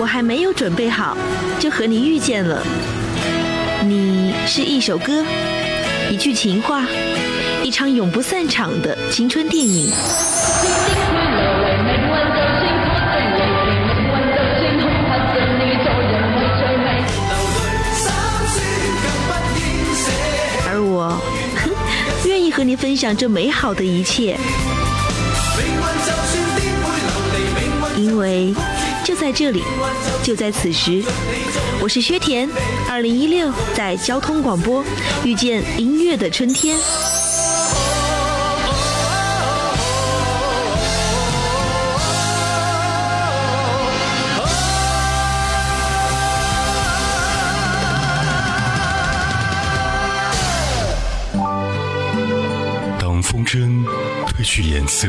我还没有准备好，就和你遇见了。你是一首歌，一句情话，一场永不散场的青春电影。而我，愿意和你分享这美好的一切，因为就在这里，就在此时，我是薛田。二零一六，在交通广播遇见音乐的春天。当风筝褪去颜色，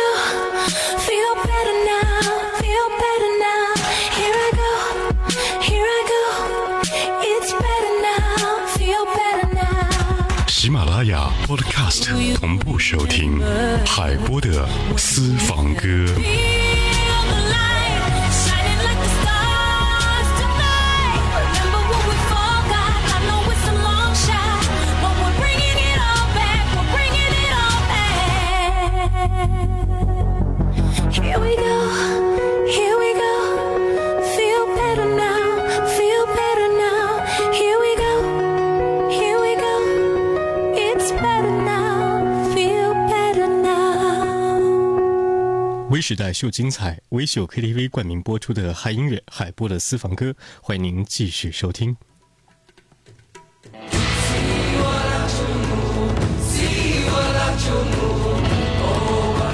喜马拉雅 Podcast 同步收听海波的私房歌。时代秀精彩，微秀 KTV 冠名播出的嗨音乐海波的私房歌，欢迎您继续收听。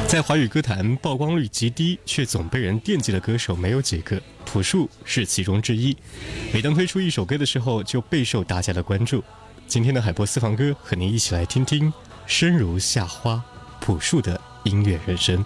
在华语歌坛曝光率极低，却总被人惦记的歌手没有几个，朴树是其中之一。每当推出一首歌的时候，就备受大家的关注。今天的海波私房歌，和您一起来听听生如夏花朴树的音乐人生。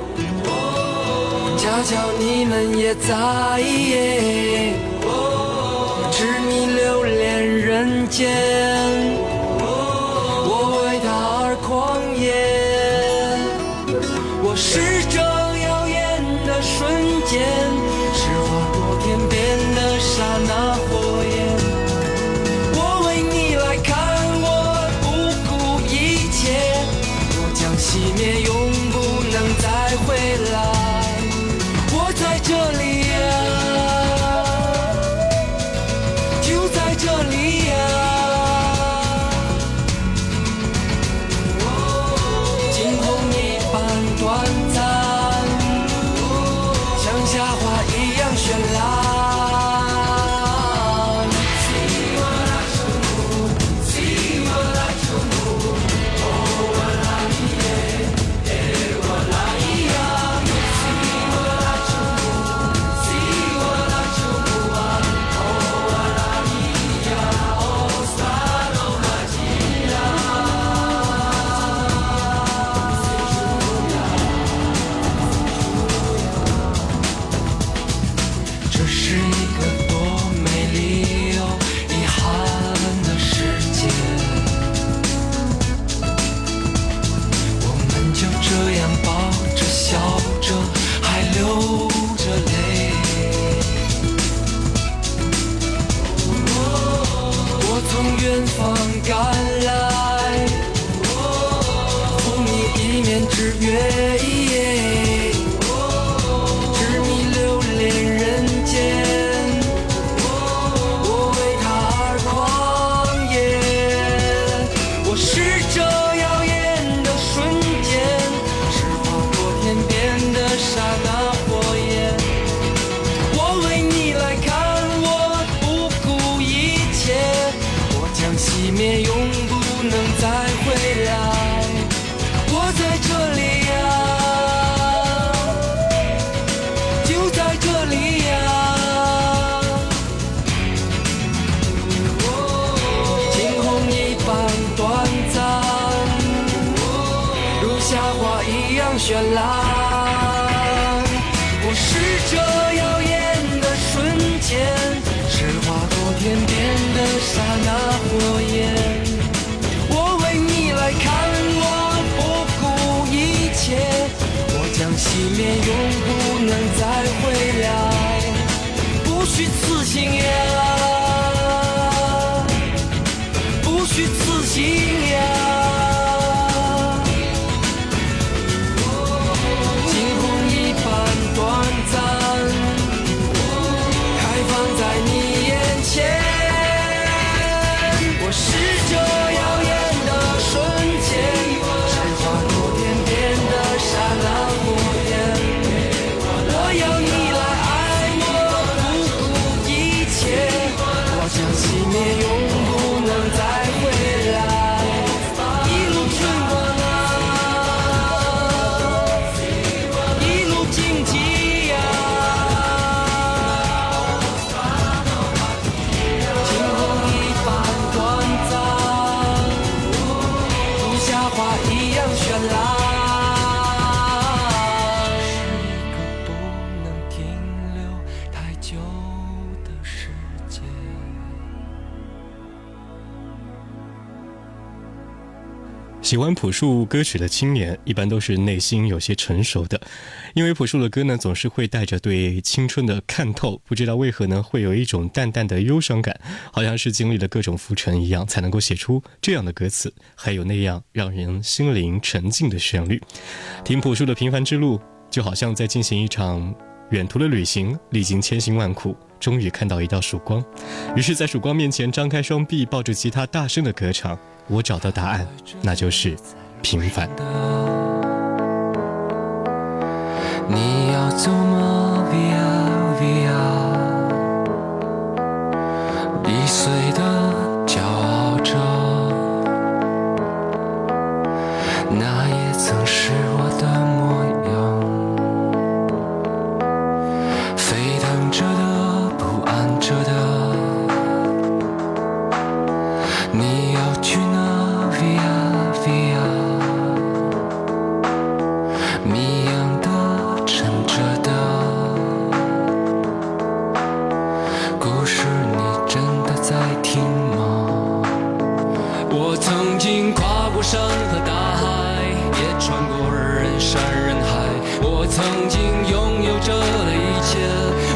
巧你们也在。痴迷留恋人间，再回来。我在这里去自信呀喜欢朴树歌曲的青年，一般都是内心有些成熟的，因为朴树的歌呢，总是会带着对青春的看透。不知道为何呢，会有一种淡淡的忧伤感，好像是经历了各种浮沉一样，才能够写出这样的歌词，还有那样让人心灵沉静的旋律。听朴树的平凡之路，就好像在进行一场远途的旅行，历经千辛万苦，终于看到一道曙光。于是，在曙光面前，张开双臂，抱着吉他，大声的歌唱。我找到答案，那就是平凡。你要走吗山和大海，也穿过人山人海。我曾经拥有着的一切，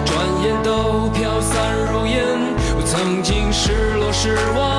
转眼都飘散如烟。我曾经失落失望，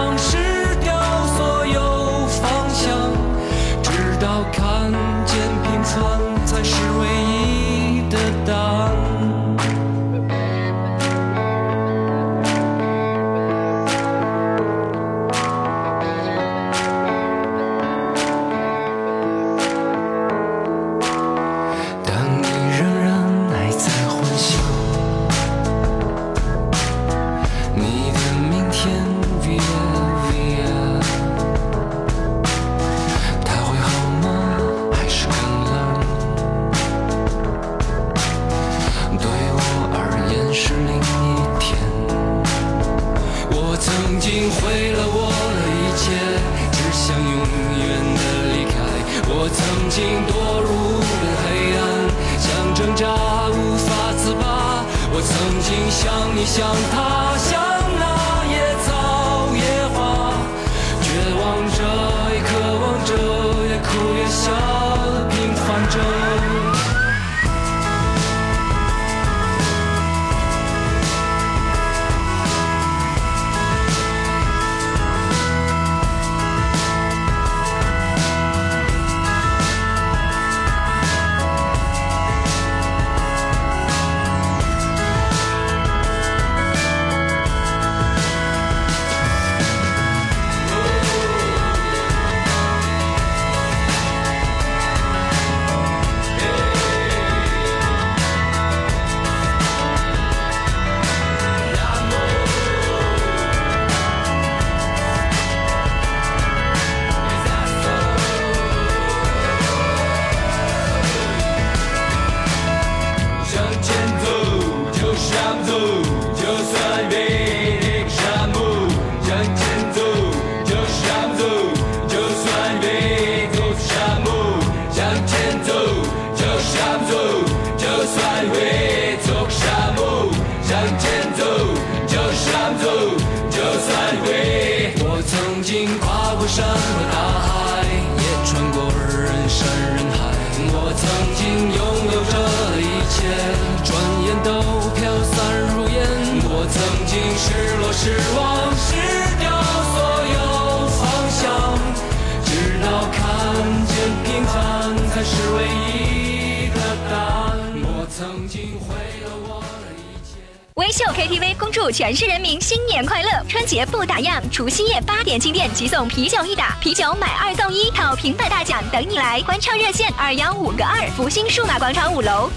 是唯一的答案。我曾经毁了我的一切。微秀 KTV 恭祝全市人民新年快乐！春节不打烊，除夕夜八点进店即送啤酒一打，啤酒买二送一，套平板大奖等你来！欢唱热线二幺五个二，福星数码广场五楼。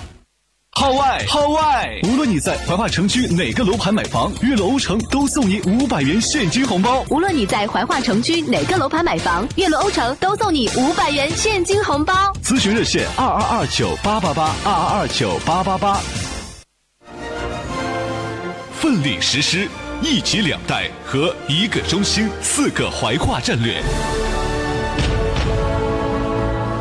号外号外！无论你在怀化城区哪个楼盘买房，悦乐欧城都送你五百元现金红包。无论你在怀化城区哪个楼盘买房，悦乐欧城都送你五百元现金红包。咨询热线二二二九八八八二二二九八八八。奋力实施一级两带和一个中心四个怀化战略。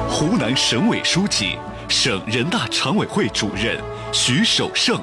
湖南省委书记、省人大常委会主任徐守盛。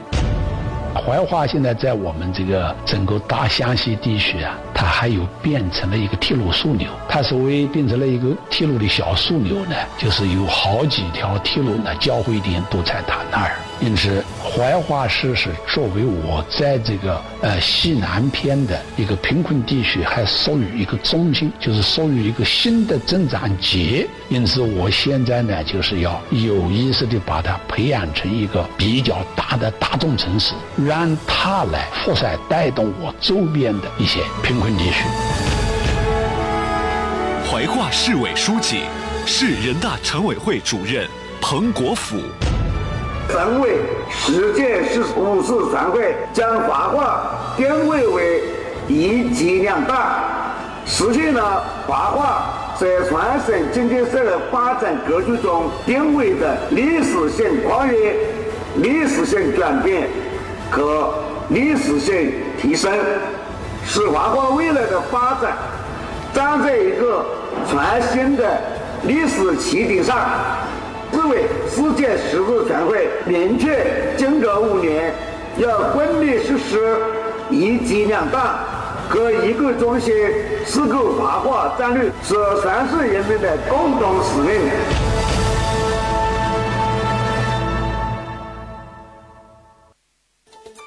怀化现在在我们这个整个大湘西地区啊，它还有变成了一个铁路枢纽。它所谓变成了一个铁路的小枢纽呢，就是有好几条铁路呢交汇点都在它那儿。因此，怀化市是作为我在这个呃西南边的一个贫困地区，还属于一个中心，就是属于一个新的增长节。因此，我现在呢，就是要有意识的把它培养成一个比较大的大众城市，让它来扩散带动我周边的一些贫困地区。怀化市委书记、市人大常委会主任彭国甫。省委十届十五次全会将华化定位为一级两大，实现了华化在全省经济社会发展格局中定位的历史性跨越、历史性转变和历史性提升，使华化未来的发展站在一个全新的历史起点上。市委世界十次全会明确，今后五年要贯力实施一级两大和一个中心四个怀化战略，是全市人民的共同使命。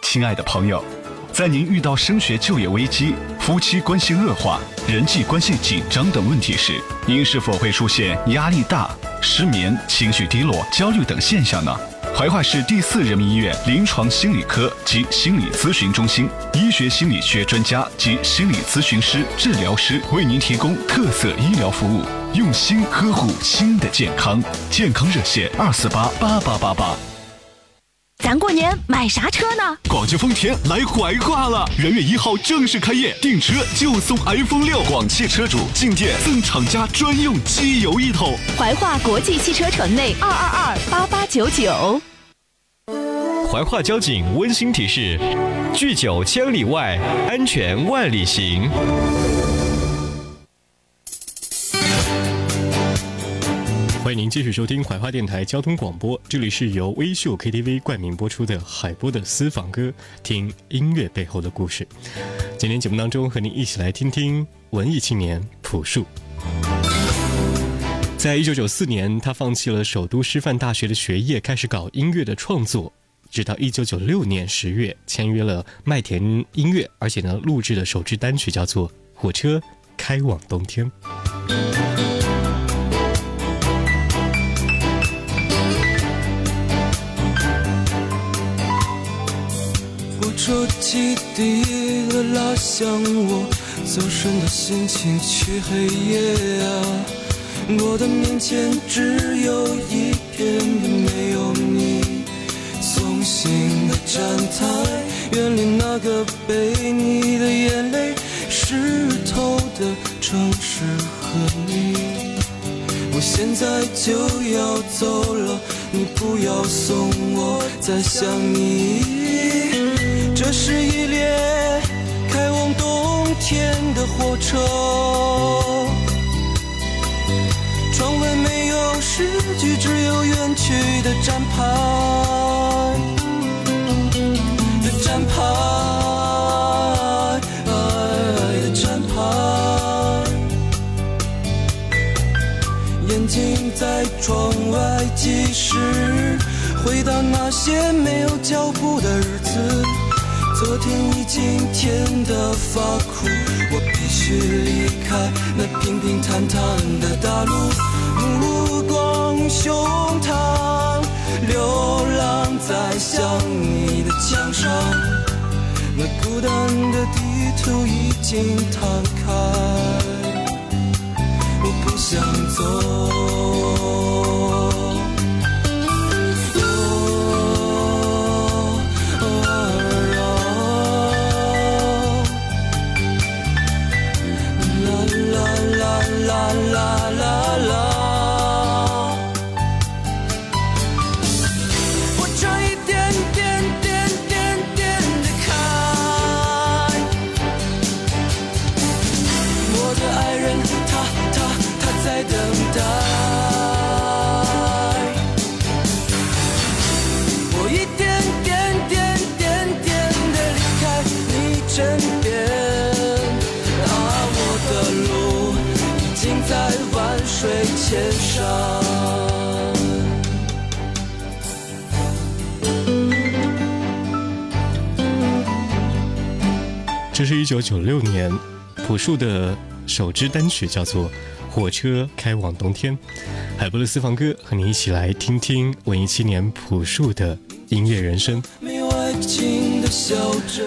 亲爱的朋友，在您遇到升学、就业危机、夫妻关系恶化、人际关系紧张等问题时，您是否会出现压力大、失眠、情绪低落、焦虑等现象呢？怀化市第四人民医院临床心理科及心理咨询中心医学心理学专家及心理咨询师、治疗师为您提供特色医疗服务，用心呵护心的健康。健康热线二四八八八八八。咱过年买啥车呢？广汽丰田来怀化了，元月一号正式开业，订车就送 iPhone 六，广汽车主进店赠厂家专用机油一桶。怀化国际汽车城内二二二八八九九。怀化交警温馨提示：拒酒千里外，安全万里行。欢迎您继续收听怀化电台交通广播，这里是由微秀 KTV 冠名播出的海波的私房歌，听音乐背后的故事。今天节目当中和您一起来听听文艺青年朴树。在一九九四年，他放弃了首都师范大学的学业，开始搞音乐的创作。直到一九九六年十月，签约了麦田音乐，而且呢，录制的首支单曲叫做《火车开往冬天》。火车汽笛了，拉响我走神的心情去黑夜啊！我的面前只有一片没有你送行的站台，远离那个被你的眼泪湿透的城市和你。我现在就要走了，你不要送我，再想你。这是一列开往冬天的火车，窗外没有诗句，只有远去的站牌站牌的站牌。眼睛在窗外计时，回到那些没有脚步的日子。昨天已经甜得发苦，我必须离开。那平平坦坦的大陆，目光胸膛，流浪在想你的墙上，那孤单的地图已经摊开，我不想走。这是一九九六年朴树的首支单曲，叫做《火车开往冬天》。海波的私房歌和你一起来听听文艺青年朴树的音乐人生。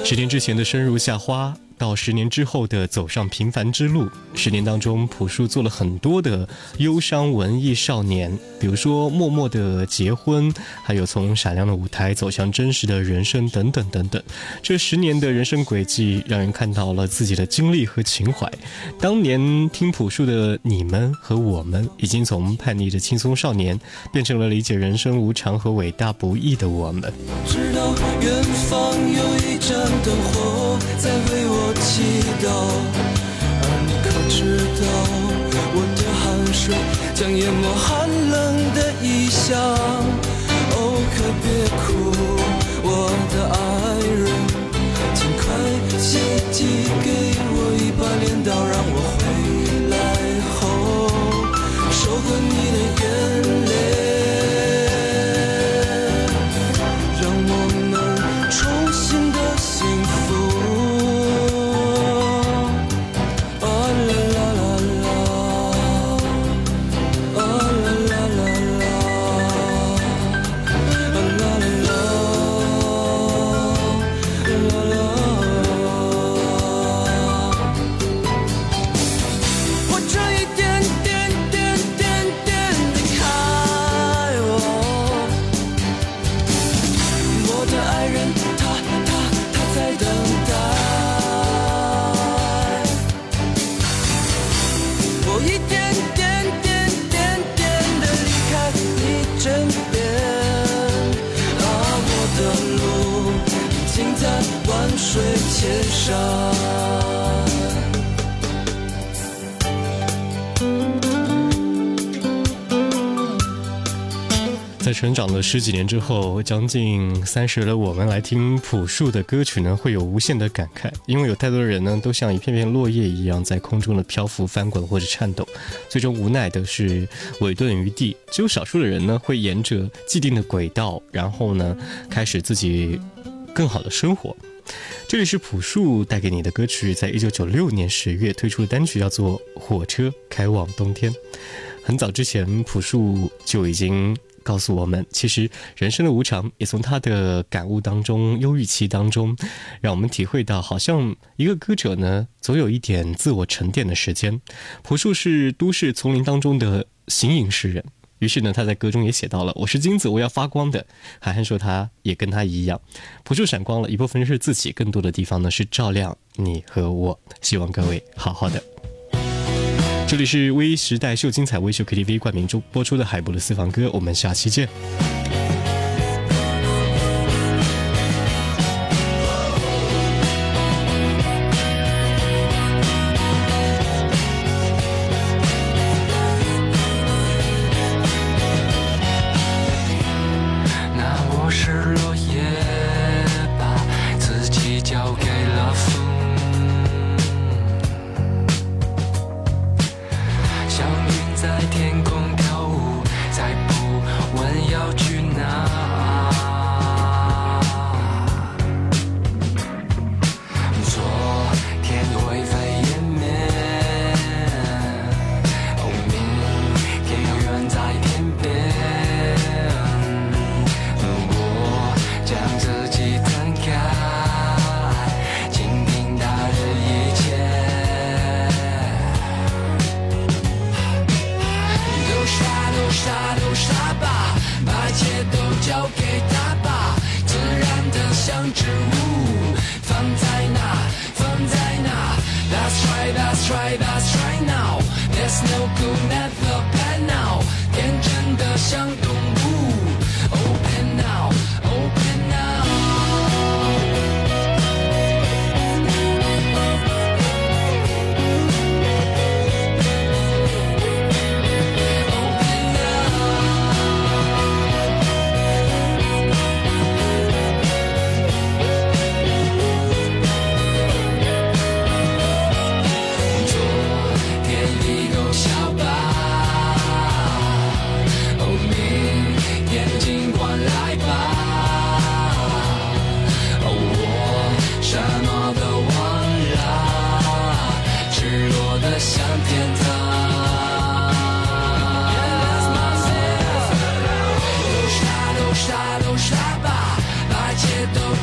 十年之前的生如夏花，到十年之后的走上平凡之路。十年当中，朴树做了很多的忧伤文艺少年，比如说默默的结婚，还有从闪亮的舞台走向真实的人生等等等等。这十年的人生轨迹，让人看到了自己的经历和情怀。当年听朴树的你们和我们，已经从叛逆的轻松少年，变成了理解人生无常和伟大不易的我们。知道远方有一盏灯火在为水将淹没寒冷的异乡？哦，可别哭，成长了十几年之后，将近三十的我们来听朴树的歌曲呢，会有无限的感慨，因为有太多的人呢，都像一片片落叶一样，在空中的漂浮、翻滚或者颤抖，最终无奈的是委顿于地。只有少数的人呢，会沿着既定的轨道，然后呢，开始自己更好的生活。这里是朴树带给你的歌曲，在一九九六年十月推出的单曲叫做《火车开往冬天》。很早之前，朴树就已经告诉我们，其实人生的无常，也从他的感悟当中、忧郁期当中，让我们体会到，好像一个歌者呢，总有一点自我沉淀的时间。朴树是都市丛林当中的形影诗人。于是呢，他在歌中也写到了：“我是金子，我要发光的。”韩寒说他也跟他一样，朴树闪光了一部分是自己，更多的地方呢是照亮你和我。希望各位好好的。这里是微时代秀精彩微秀 KTV 冠名中播出的海博的私房歌，我们下期见。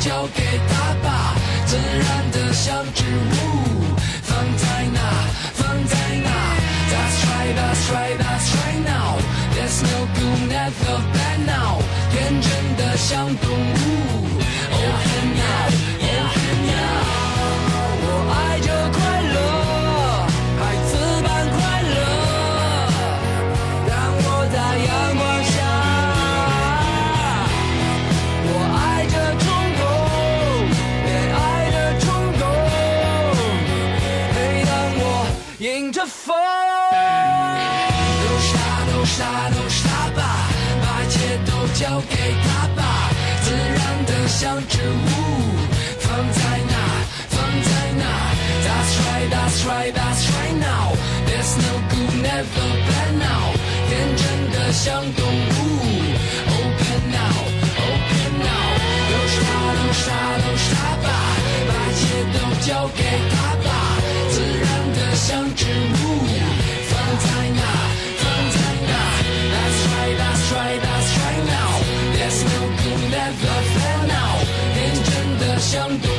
交给他吧自然的像植物放在那放在那 that's right that's right that's right now there's no good neither 向植物放在那，放在那。That's right, that's right, that's right now. There's no good, never bad now. 天真的像动物，Open now, open now. 都杀，都杀，都杀吧，把血都交给他吧。想多。